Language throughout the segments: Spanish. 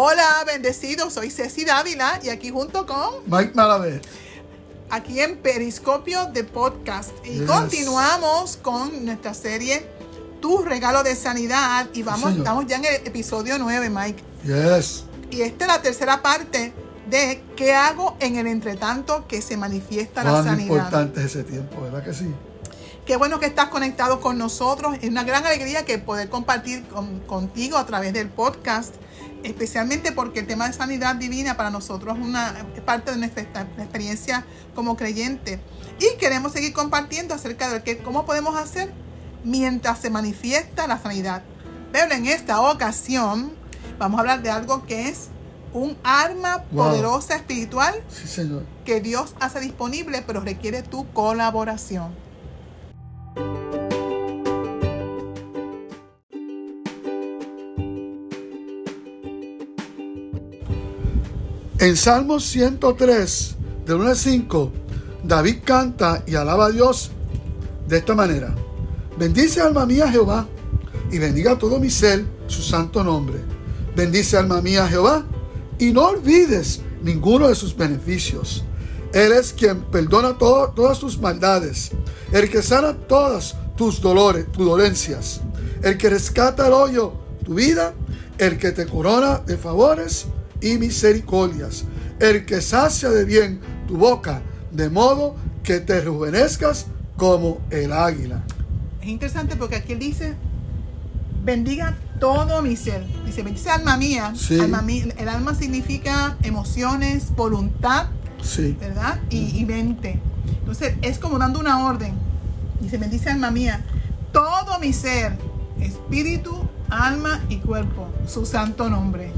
Hola, bendecidos, soy Ceci Dávila y aquí junto con Mike Malavé. aquí en Periscopio de Podcast. Y Yes. continuamos con nuestra serie Tu regalo de sanidad y vamos, estamos ya en el episodio 9, Mike. Yes. Y esta es la tercera parte de qué hago en el entretanto que se manifiesta la sanidad. importante es ese tiempo, ¿verdad que sí? Qué bueno que estás conectado con nosotros. Es una gran alegría que poder compartir con- contigo a través del podcast, especialmente porque el tema de sanidad divina para nosotros es una parte de nuestra experiencia como creyente. Y queremos seguir compartiendo acerca de que, cómo podemos hacer mientras se manifiesta la sanidad. Pero en esta ocasión vamos a hablar de algo que es un arma Wow. poderosa espiritual Sí, señor. que Dios hace disponible, pero requiere tu colaboración. En Salmos 103, del 1 al 5, David canta y alaba a Dios de esta manera. Bendice alma mía Jehová y bendiga todo mi ser su santo nombre. Bendice alma mía Jehová y no olvides ninguno de sus beneficios. Él es quien perdona todas tus maldades, el que sana todas tus dolores, tus dolencias, el que rescata el hoyo, tu vida, el que te corona de favores y misericordias, el que sacia de bien tu boca, de modo que te rejuvenezcas como el águila. Es interesante porque aquí él dice, bendiga todo mi ser. Dice, bendice alma mía. Sí. Alma el alma significa emociones, voluntad, Sí, ¿verdad? Y, y mente. Entonces es como dando una orden. Dice, bendice alma mía. Todo mi ser, espíritu, alma y cuerpo, su santo nombre.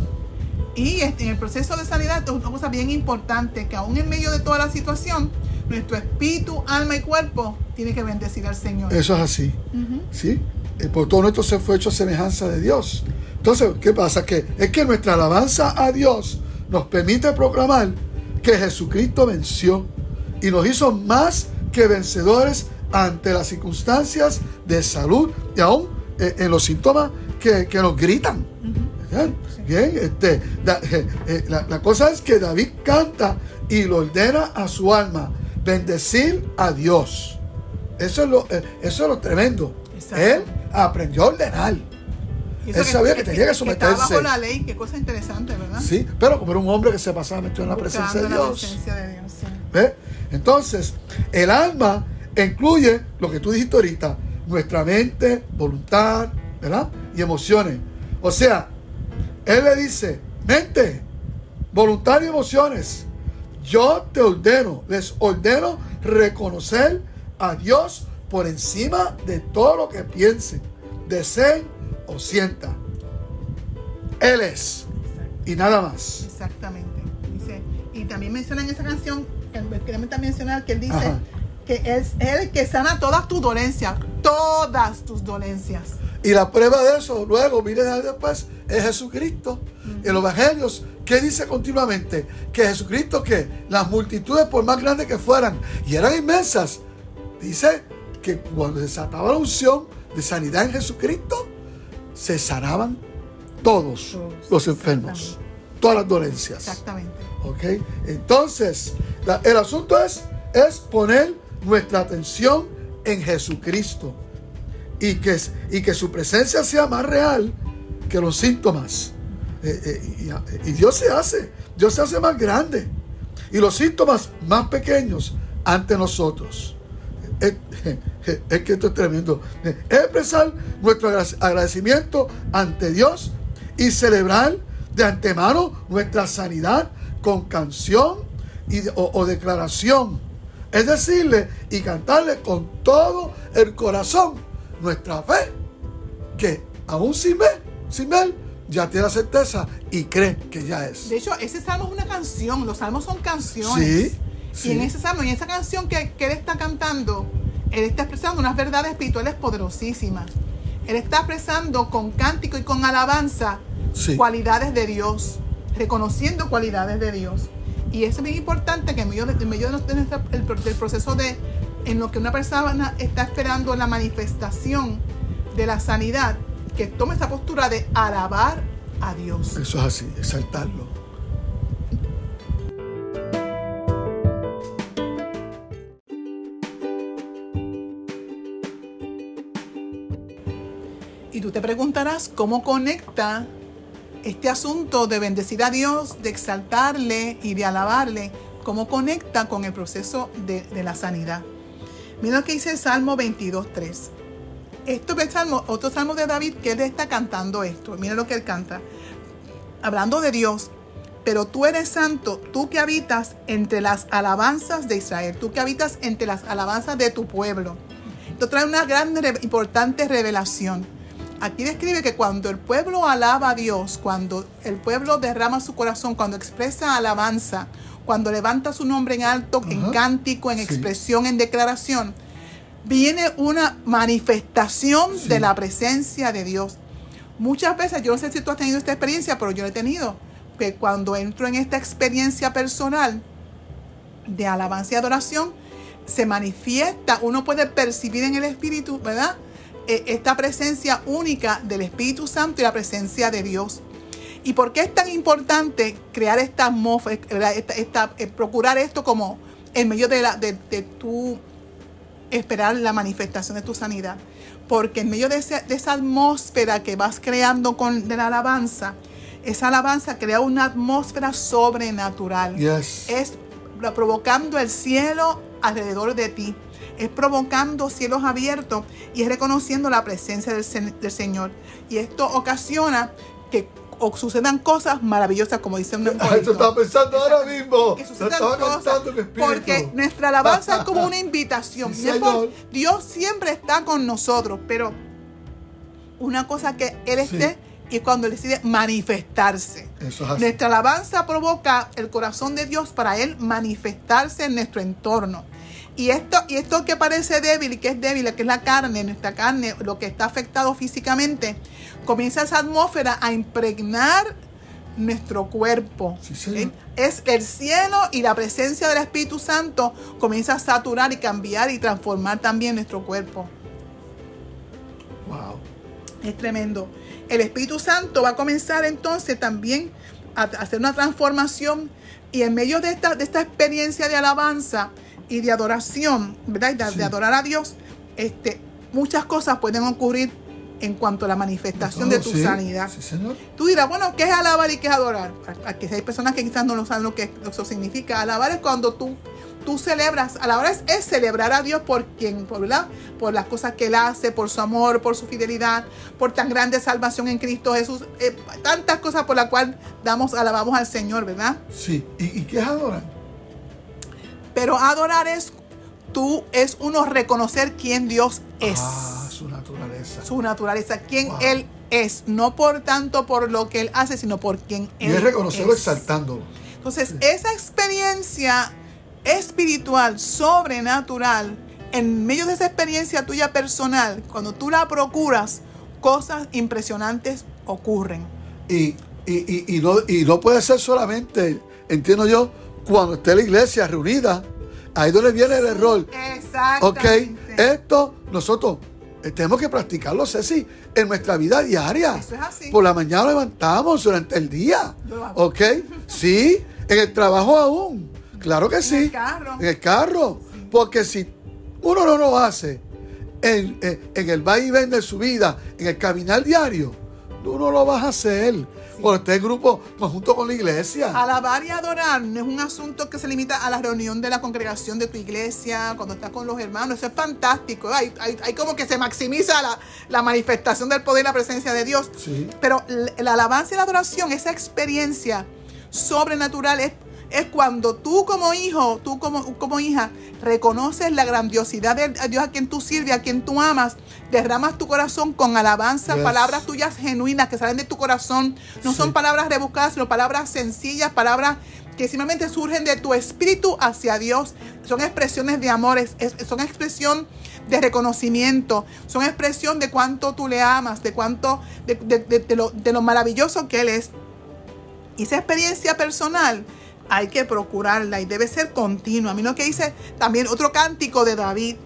Y este, en el proceso de sanidad, es una cosa bien importante, que aún en medio de toda la situación, nuestro espíritu, alma y cuerpo tiene que bendecir al Señor. eso es así. ¿sí? Eh, Por todo nuestro ser fue hecho a semejanza de Dios. Entonces, ¿qué pasa? Que es que nuestra alabanza a Dios nos permite proclamar que Jesucristo venció y nos hizo más que vencedores ante las circunstancias de salud y aún eh, en los síntomas que, que nos gritan. Bien, este, da- eh, eh, la, la cosa es que David canta y lo ordena a su alma, bendecir a Dios. Eso es lo, eh, eso es lo tremendo. Exacto. Él aprendió a ordenar. Él sabía que tenía que someterse. bajo la ley, qué cosa interesante, ¿verdad? Sí, pero como era un hombre que se pasaba metido en la presencia de la Dios. presencia de Dios, sí. ¿Ve? Entonces, el alma incluye lo que tú dijiste ahorita, nuestra mente, voluntad, ¿verdad? Y emociones. O sea, él le dice, mente, voluntad y emociones, yo te ordeno, les ordeno reconocer a Dios por encima de todo lo que piensen, deseen o sientan. Él es y nada más. Exactamente. Dice, y también menciona en esa canción, que- queremos también mencionar que él dice Ajá. que es él que sana todas tus dolencias, todas tus dolencias. Y la prueba de eso, luego, miren después, es Jesucristo. En los evangelios, ¿qué dice continuamente? Que Jesucristo, que las multitudes, por más grandes que fueran, y eran inmensas, dice que cuando desataba la unción de sanidad en Jesucristo, se sanaban todos los enfermos, todas las dolencias. Exactamente. ¿Ok? Entonces, la- el asunto es, es poner nuestra atención en Jesucristo y que, y que su presencia sea más real que los síntomas. Eh, eh, y, Dios se hace, Dios se hace más grande y los síntomas más pequeños ante nosotros. Es, que esto es tremendo. Es expresar nuestro agra- agradecimiento ante Dios y celebrar de antemano nuestra sanidad con canción y o declaración. Es decirle y cantarle con todo el corazón nuestra fe, que aún sin ver, sin ver, ya tiene la certeza y cree que ya es. De hecho, ese salmo es una canción, los salmos son canciones. Sí, Y en ese salmo, en esa canción que, que él está cantando, él está expresando unas verdades espirituales poderosísimas. Él está expresando con cántico y con alabanza Sí. cualidades de Dios, reconociendo cualidades de Dios. Y eso es bien importante que en medio, de, en medio de nuestra- el, del proceso de en lo que una persona está esperando la manifestación de la sanidad, que tome esa postura de alabar a Dios. Eso es así, exaltarlo. Y tú te preguntarás cómo conecta este asunto de bendecir a Dios, de exaltarle y de alabarle, cómo conecta con el proceso de, de la sanidad. Mira lo que dice el Salmo 22.3. Esto es otro salmo de David que él está cantando esto. Mira lo que él canta. Hablando de Dios, pero tú eres santo, tú que habitas entre las alabanzas de Israel, tú que habitas entre las alabanzas de tu pueblo. Esto trae una gran, importante revelación. Aquí describe que cuando el pueblo alaba a Dios, cuando el pueblo derrama su corazón, cuando expresa alabanza, cuando levanta su nombre en alto, en cántico, en Sí. expresión, en declaración, viene una manifestación Sí. de la presencia de Dios. Muchas veces, yo no sé si tú has tenido esta experiencia, pero yo la he tenido, que cuando entro en esta experiencia personal de alabanza y adoración, se manifiesta, uno puede percibir en el Espíritu, ¿verdad? Eh, Esta presencia única del Espíritu Santo y la presencia de Dios. ¿Y por qué es tan importante crear esta atmósfera, esta, esta- eh, procurar esto como en medio de, la, de, de tu esperar la manifestación de tu sanidad? Porque en medio de, ese- de esa atmósfera que vas creando con de la alabanza, esa alabanza crea una atmósfera sobrenatural Yes. es provocando el cielo alrededor de ti. Es provocando cielos abiertos y es reconociendo la presencia del, Sen- del Señor. Y esto ocasiona que o sucedan cosas maravillosas, como dice un Ah, Esto estaba pensando ahora mismo. que sucedan cosas, porque nuestra alabanza es como una invitación. Sí. Dios siempre está con nosotros, pero una cosa que Él Sí. esté y cuando Él decide manifestarse. Eso es así. Nuestra alabanza provoca el corazón de Dios para Él manifestarse en nuestro entorno. Y esto, y esto que parece débil y que es débil, que es la carne, nuestra carne, lo que está afectado físicamente, comienza esa atmósfera a impregnar nuestro cuerpo. Es el cielo y la presencia del Espíritu Santo comienza a saturar y cambiar y transformar también nuestro cuerpo. Wow. Es tremendo. El Espíritu Santo va a comenzar entonces también a a hacer una transformación y en medio de esta, de esta experiencia de alabanza y de adoración, ¿verdad? Y De, Sí. de adorar a Dios, este, muchas cosas pueden ocurrir en cuanto a la manifestación todo, de tu sí. sanidad. Sí, señor. Tú dirás, bueno, ¿qué es alabar y qué es adorar? Aquí hay personas que quizás no lo saben lo que eso significa. Alabar es cuando tú, tú celebras, alabar es, es celebrar a Dios por quien, por, ¿verdad? por las cosas que Él hace, por su amor, por su fidelidad, por tan grande salvación en Cristo Jesús, eh, tantas cosas por las cuales damos, alabamos al Señor, ¿verdad? Sí. ¿Y, y qué es adorar? Pero adorar es, tú, es uno reconocer quién Dios es. Ah, su naturaleza. su naturaleza, quién Wow. Él es, no por tanto por lo que Él hace, sino por quién y Él es reconocerlo es. exaltándolo. Entonces, esa experiencia espiritual, sobrenatural, en medio de esa experiencia tuya personal, cuando tú la procuras, cosas impresionantes ocurren. Y, y, y, y no, y no puede ser solamente, entiendo yo, cuando esté la iglesia reunida. Ahí donde viene el error. Ok, Exactamente. esto nosotros eh, tenemos que practicarlo, Ceci, en nuestra vida diaria. Eso es así. Por la mañana levantamos durante el día. Ok, sí, en el trabajo aún. Claro que sí. el carro. En el carro. Porque si uno no lo hace en, en, en el va y ven de su vida, en el caminar diario, tú no lo vas a hacer. Esté en grupo, pues junto con la iglesia. Alabar y adorar no es un asunto que se limita a la reunión de la congregación de tu iglesia, cuando estás con los hermanos. Eso es fantástico. Hay, hay- hay como que se maximiza la, la manifestación del poder y la presencia de Dios. Sí. Pero l- la alabanza y la adoración, esa experiencia sobrenatural es, es cuando tú como hijo, tú como, como hija, reconoces la grandiosidad de Dios a quien tú sirves, a quien tú amas, derramas tu corazón con alabanza, Yes. palabras tuyas genuinas que salen de tu corazón. No Sí. son palabras rebuscadas, sino palabras sencillas, palabras que simplemente surgen de tu espíritu hacia Dios. Son expresiones de amor, es- es- son expresión de reconocimiento, son expresión de cuánto tú le amas, de cuánto, de, de- de- de lo, de lo maravilloso que Él es. Y esa experiencia personal hay que procurarla y debe ser continua. A mí lo que dice también otro cántico de David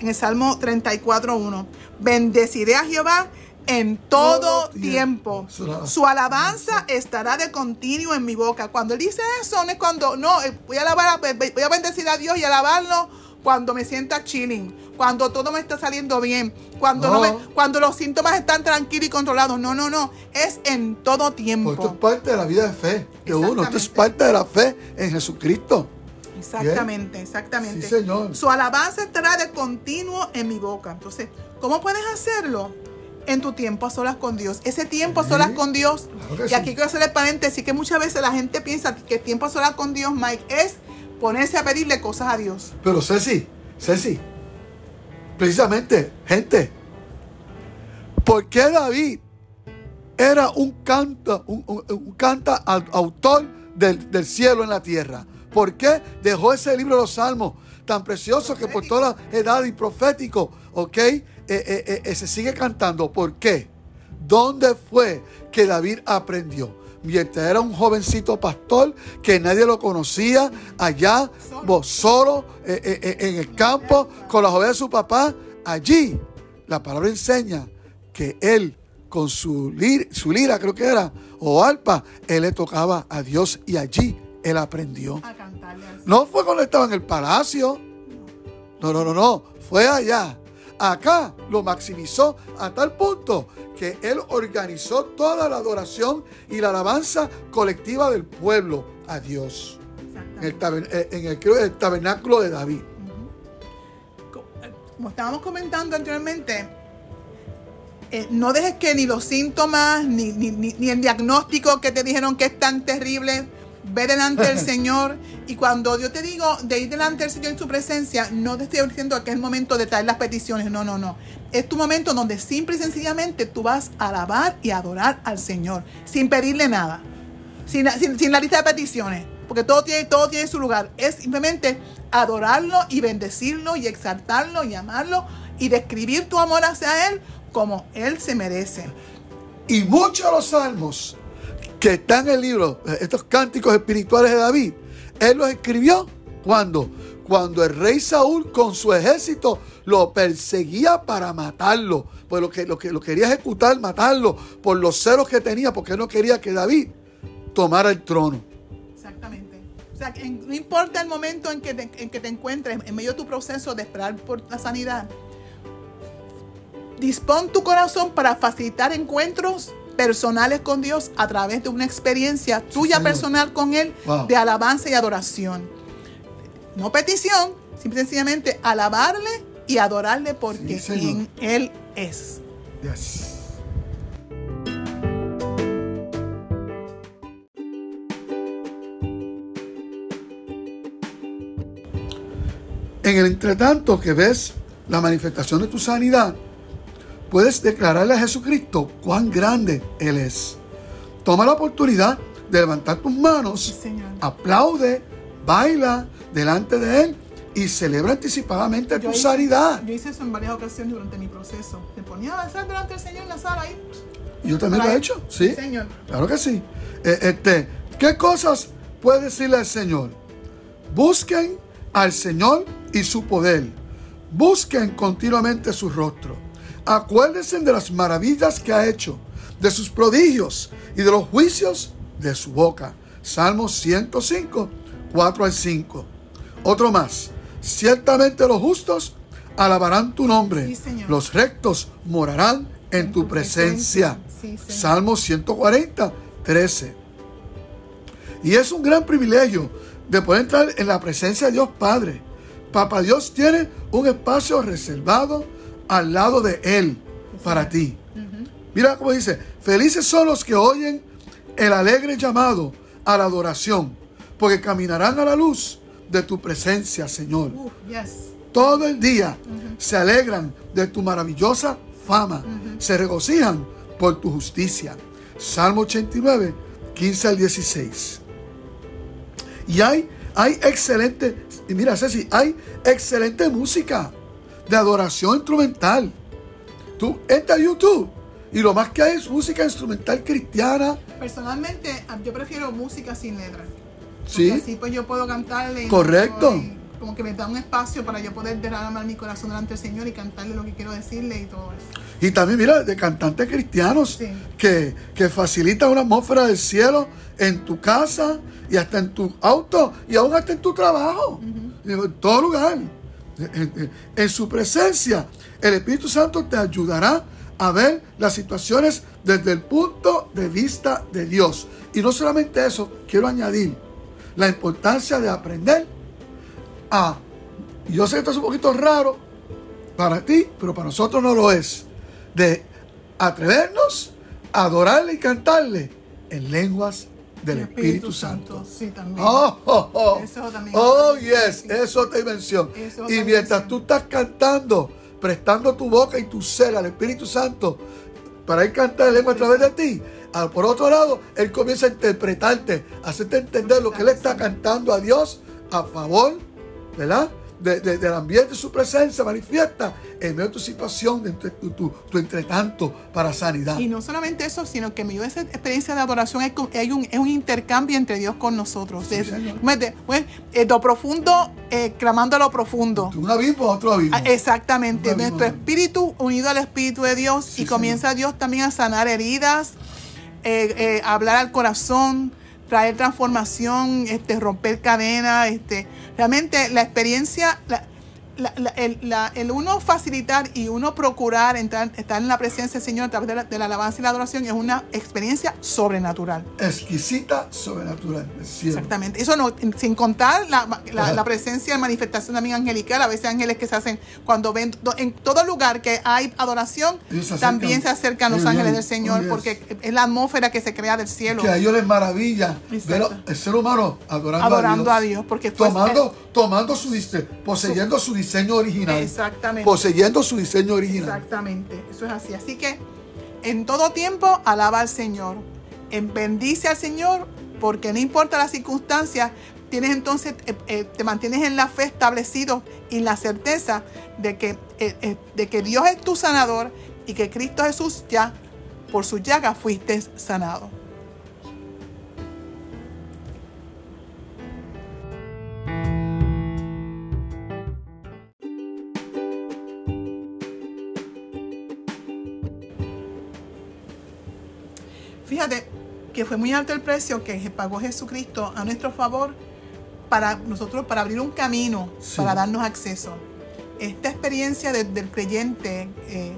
en el Salmo 34.1. Bendeciré a Jehová en todo Todo tiempo. tiempo. Su alabanza estará de continuo en mi boca. Cuando él dice eso, no es cuando, no, eh, voy a alabar, voy a bendecir a Dios y alabarlo cuando me sienta chilling, cuando todo me está saliendo bien, cuando, no. No. me- cuando los síntomas están tranquilos y controlados. No, no, no. Es en todo tiempo. Esto es parte de la vida de fe de uno. Esto es parte de la fe en Jesucristo. Exactamente, exactamente. Sí, señor. Su alabanza estará de continuo en mi boca. Entonces, ¿cómo puedes hacerlo? En tu tiempo a solas con Dios. Ese tiempo a solas con Dios. claro y sí. aquí quiero hacer el paréntesis que muchas veces la gente piensa que tiempo a solas con Dios, Mike, es ponerse a pedirle cosas a Dios. Pero Ceci, Ceci, precisamente, gente, ¿por qué David era un canta, un, canta au- autor del, del cielo en la tierra? ¿Por qué dejó ese libro de los salmos tan precioso que por toda la edad y profético, ok, eh, eh, eh, se sigue cantando? ¿Por qué? ¿Dónde fue que David aprendió? Mientras era un jovencito pastor que nadie lo conocía, allá, solo, eh, eh, eh, en el campo, con las ovejas de su papá, allí la palabra enseña que él, con su, lir- su lira, creo que era, o arpa, él le tocaba a Dios y allí él aprendió. A cantarle No fue cuando estaba en el palacio. No, no, no, no. Fue allá. Acá lo maximizó a tal punto que él organizó toda la adoración y la alabanza colectiva del pueblo a Dios. En el, eh, en el, tabernáculo de David. como estábamos comentando anteriormente, eh, no dejes que ni los síntomas, ni- ni- ni el diagnóstico que te dijeron que es tan terrible, ve delante del Señor. Y cuando yo te digo de ir delante del Señor en su presencia, no te estoy diciendo que es el momento de traer las peticiones. No, no, no. Es tu momento donde simple y sencillamente tú vas a alabar y adorar al Señor, sin pedirle nada sin, sin- sin la lista de peticiones, porque todo tiene, todo tiene su lugar. Es simplemente adorarlo y bendecirlo y exaltarlo y amarlo y describir tu amor hacia Él como Él se merece. Y muchos de los salmos que están en el libro, eh, estos cánticos espirituales de David, él los escribió cuando, cuando el rey Saúl con su ejército lo perseguía para matarlo, pues lo que, lo que lo quería ejecutar, matarlo por los celos que tenía, porque no quería que David tomara el trono. Exactamente. O sea, no importa el momento en que, en que te encuentres, en medio de tu proceso de esperar por la sanidad, dispón tu corazón para facilitar encuentros personales con Dios a través de una experiencia tuya Señor. personal con Él Wow. de alabanza y adoración. No petición, simple y sencillamente alabarle y adorarle porque Sí, quien Él es. Yes. En el entretanto que ves la manifestación de tu sanidad, puedes declararle a Jesucristo cuán grande Él es. Toma la oportunidad de levantar tus manos, Señor. aplaude, baila delante de Él y celebra anticipadamente tu hice- sanidad. yo hice eso en varias ocasiones durante mi proceso. Me ponía a avanzar delante del Señor en la sala ahí. Yo también lo he hecho, sí. Señor. Claro que sí. Eh, este, ¿Qué cosas puede decirle al Señor? Busquen al Señor y su poder. Busquen continuamente su rostro. Acuérdense de las maravillas que ha hecho, de sus prodigios y de los juicios de su boca. Salmo 105, 4 al 5. Otro más. Ciertamente los justos alabarán tu nombre. Sí, Señor. los rectos morarán en, tu, tu presencia. presencia. Sí. Salmo 140, 13. Y es un gran privilegio de poder entrar en la presencia de Dios Padre. Papá Dios tiene un espacio reservado al lado de Él para ti. Mira cómo dice, felices son los que oyen el alegre llamado a la adoración, porque caminarán a la luz de tu presencia, Señor. Yes. Todo el día se alegran de tu maravillosa fama, se regocijan por tu justicia. Salmo 89, 15 al 16. Y hay, hay excelente, y mira Ceci, hay excelente música de adoración instrumental. Tú entra a YouTube y lo más que hay es música instrumental cristiana. Personalmente, ah, yo prefiero música sin letra. Sí. Así pues yo puedo cantarle. Correcto. no estoy- como que me da un espacio para yo poder derramar mi corazón delante del Señor y cantarle lo que quiero decirle y todo eso. Y también, mira, de cantantes cristianos Sí. que, que facilitan una atmósfera del cielo en tu casa y hasta en tu auto y aún hasta en tu trabajo. En todo lugar. En, su presencia, el Espíritu Santo te ayudará a ver las situaciones desde el punto de vista de Dios. Y no solamente eso, quiero añadir la importancia de aprender a, yo sé que esto es un poquito raro para ti, pero para nosotros no lo es, de atrevernos a adorarle y cantarle en lenguas del El Espíritu, Santo. Sí, también. Oh, oh, oh. Eso también. Oh, yes, eso es otra dimensión. Y mientras tú estás cantando, prestando tu boca y tu ser al Espíritu Santo para él cantar en lengua a través de ti, por otro lado, él comienza a interpretarte, a hacerte entender lo que él está cantando a Dios a favor, ¿verdad? De- de- del ambiente, su presencia manifiesta en medio de tu situación, de tu, tu, tu- tu entretanto para sanidad. Y no solamente eso, sino que en medio de esa experiencia de adoración hay, hay un, es un intercambio entre Dios con nosotros. Sí, De- señor. de- pues, eh, lo profundo, eh, clamando a lo profundo. De un abismo a otro abismo. Ah, Exactamente, abismo. nuestro espíritu unido al espíritu de Dios Sí, y comienza Dios también a sanar heridas, eh, eh, hablar al corazón, traer transformación, este, romper cadenas, este, realmente la experiencia, la- la- la- el, la- el uno facilitar y uno procurar entrar, estar en la presencia del Señor a través de la, de la alabanza y la adoración es una experiencia sobrenatural. Exquisita, sobrenatural. cielo. Exactamente. Eso no, sin contar la, presencia de manifestación también angelical, a veces ángeles que se hacen cuando ven, en todo lugar que hay adoración, se acercan. también se acercan los ángeles bien. del Señor, Oh, porque es la atmósfera que se crea del cielo. que a ellos les maravilla Exacto. ver el ser humano adorando, Adorando a a Dios, Dios, porque fue- tomando, tomando su dise- poseyendo su diseño original, Exactamente. poseyendo su diseño original. Exactamente, eso es así. Así que en todo tiempo alaba al Señor, en bendice al Señor, porque no importa las circunstancias, tienes entonces, eh, eh, te mantienes en la fe establecido y la certeza de que, eh, de que Dios es tu sanador y que Cristo Jesús ya, por su llaga, fuiste sanado. Fíjate que fue muy alto el precio que pagó Jesucristo a nuestro favor para nosotros, para abrir un camino, Sí. para darnos acceso. Esta experiencia de- del creyente eh,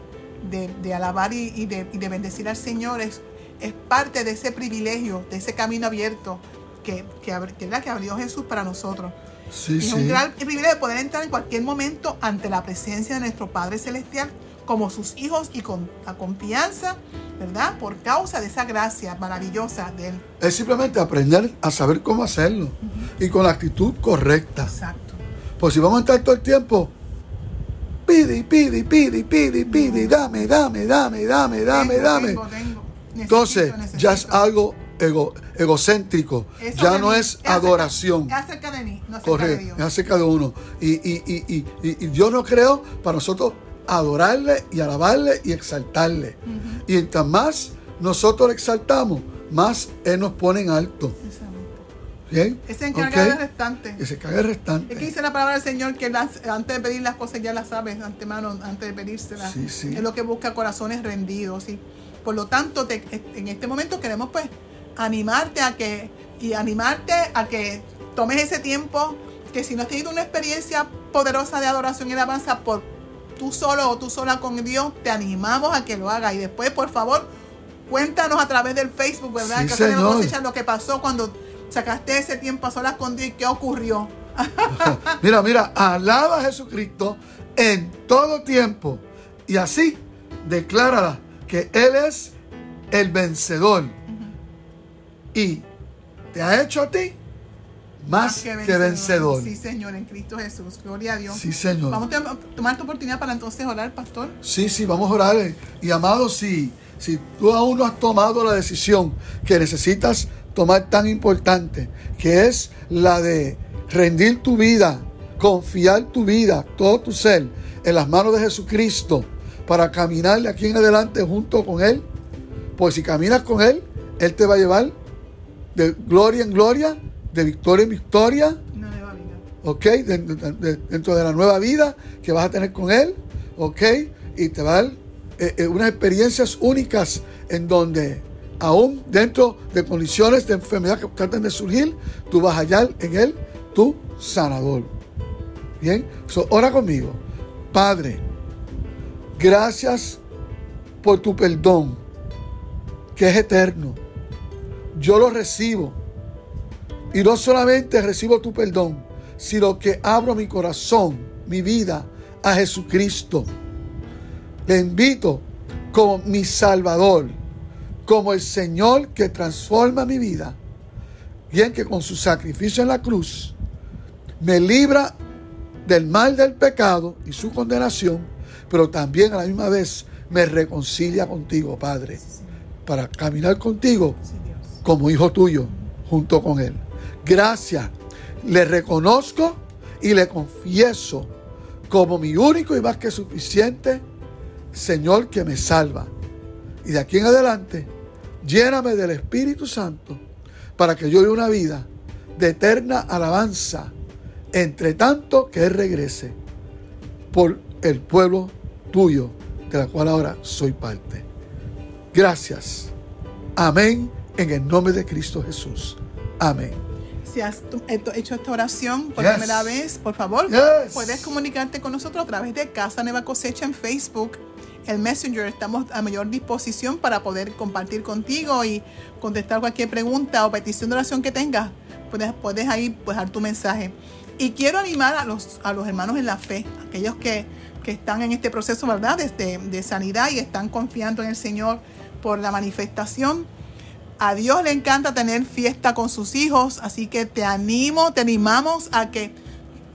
de, de alabar y, y de, y de bendecir al Señor es, es parte de ese privilegio, de ese camino abierto que, que, que, que abrió Jesús para nosotros. Sí, es sí. un gran privilegio de poder entrar en cualquier momento ante la presencia de nuestro Padre Celestial como sus hijos y con la confianza, ¿verdad? Por causa de esa gracia maravillosa de Él. Es simplemente aprender a saber cómo hacerlo y con la actitud correcta. Exacto. Pues si vamos a estar todo el tiempo, pide pide pide pide pide dame, dame, dame, dame, dame, Tengo, dame. tengo, tengo. Necesito, Entonces ya es algo ego- egocéntrico, Eso ya no mí, es acerca- adoración. Es acerca de mí, no acerca de Dios. es acerca de uno. Y, y, y, y, y- y Dios nos creó para nosotros adorarle y alabarle y exaltarle. Y entre más nosotros le exaltamos, más Él nos pone en alto. ¿Bien? Él se encarga restante. Y se el restante. Es que dice la palabra del Señor que las- antes de pedir las cosas ya las sabes de antemano, antes de pedírselas. Sí, sí. Es lo que busca corazones rendidos. Y por lo tanto, te- en este momento queremos pues animarte a que, y animarte a que tomes ese tiempo, que si no has tenido una experiencia poderosa de adoración y alabanza por tú solo o tú sola con Dios, te animamos a que lo hagas. Y después, por favor, cuéntanos a través del Facebook, ¿verdad? Sí, que señor. lo que pasó cuando sacaste ese tiempo a solas con Dios y qué ocurrió. Mira, mira, alaba a Jesucristo en todo tiempo. Y así, declárala que Él es el vencedor. Y te ha hecho a ti más que vencedor. Sí, Señor, en Cristo Jesús. Gloria a Dios. Sí, Señor. Vamos a tom- tomar esta oportunidad para entonces orar, pastor. Sí, sí, vamos a orar. Y amado, si, si tú aún no has tomado la decisión que necesitas tomar tan importante, que es la de rendir tu vida, confiar tu vida, todo tu ser, en las manos de Jesucristo, para caminar de aquí en adelante junto con Él, pues si caminas con Él, Él te va a llevar de gloria en gloria, de victoria en victoria, Una nueva vida. ¿ok? Dentro de la nueva vida que vas a tener con Él, ¿ok? Y te va a dar eh, eh, unas experiencias únicas en donde aún dentro de condiciones de enfermedad que traten de surgir, tú vas a hallar en Él tu sanador. Bien, so, ora conmigo. Padre, gracias por tu perdón, que es eterno. Yo lo recibo. Y no solamente recibo tu perdón, sino que abro mi corazón, mi vida a Jesucristo. Le invito como mi Salvador, como el Señor que transforma mi vida. Bien que con su sacrificio en la cruz me libra del mal del pecado y su condenación, pero también a la misma vez me reconcilia contigo, Padre, para caminar contigo como hijo tuyo junto con Él. Gracias. Le reconozco y le confieso como mi único y más que suficiente Señor que me salva. Y de aquí en adelante, lléname del Espíritu Santo para que yo viva una vida de eterna alabanza, entre tanto que Él regrese por el pueblo tuyo, de la cual ahora soy parte. Gracias. Amén. En el nombre de Cristo Jesús. Amén. Si has hecho esta oración por primera vez, por favor, puedes comunicarte con nosotros a través de Casa Nueva Cosecha en Facebook el Messenger estamos a mayor disposición para poder compartir contigo y contestar cualquier pregunta o petición de oración que tengas. Puedes, puedes ahí pues, dejar tu mensaje. Y quiero animar a los, a los hermanos en la fe, aquellos que, están en este proceso ¿verdad? De, de sanidad y están confiando en el Señor por la manifestación. A Dios le encanta tener fiesta con sus hijos, así que te animo, te animamos a que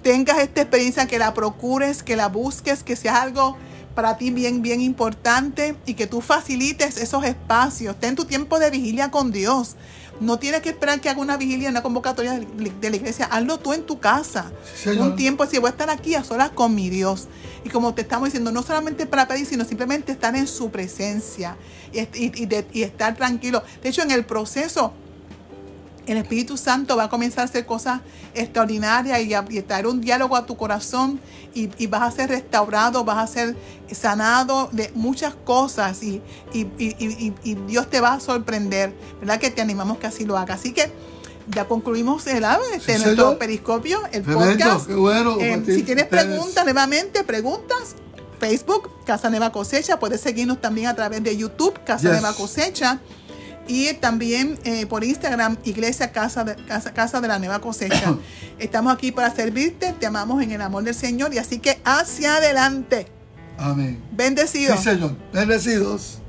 tengas esta experiencia, que la procures, que la busques, que sea algo para ti bien, bien importante y que tú facilites esos espacios. Ten tu tiempo de vigilia con Dios. No tienes que esperar que haga una vigilia, una convocatoria de la iglesia. Hazlo tú en tu casa. Un tiempo, si voy a estar aquí a solas con mi Dios. Y como te estamos diciendo, no solamente para pedir, sino simplemente estar en su presencia y, y estar tranquilo. De hecho, en el proceso el Espíritu Santo va a comenzar a hacer cosas extraordinarias y a, traer un diálogo a tu corazón y, vas a ser restaurado, vas a ser sanado de muchas cosas y, Dios te va a sorprender, ¿verdad? Que te animamos que así lo hagas. Así que ya concluimos el este, nuestro periscopio, el podcast. Eh, si tienes preguntas, nuevamente, preguntas, Facebook, Casa Nueva Cosecha, puedes seguirnos también a través de YouTube, Casa Nueva Cosecha y también eh, por Instagram, Iglesia Casa de, Casa, Casa de la Nueva Cosecha. Estamos aquí para servirte, te amamos en el amor del Señor y así que hacia adelante. Amén. Bendecidos. Sí, Señor. Bendecidos.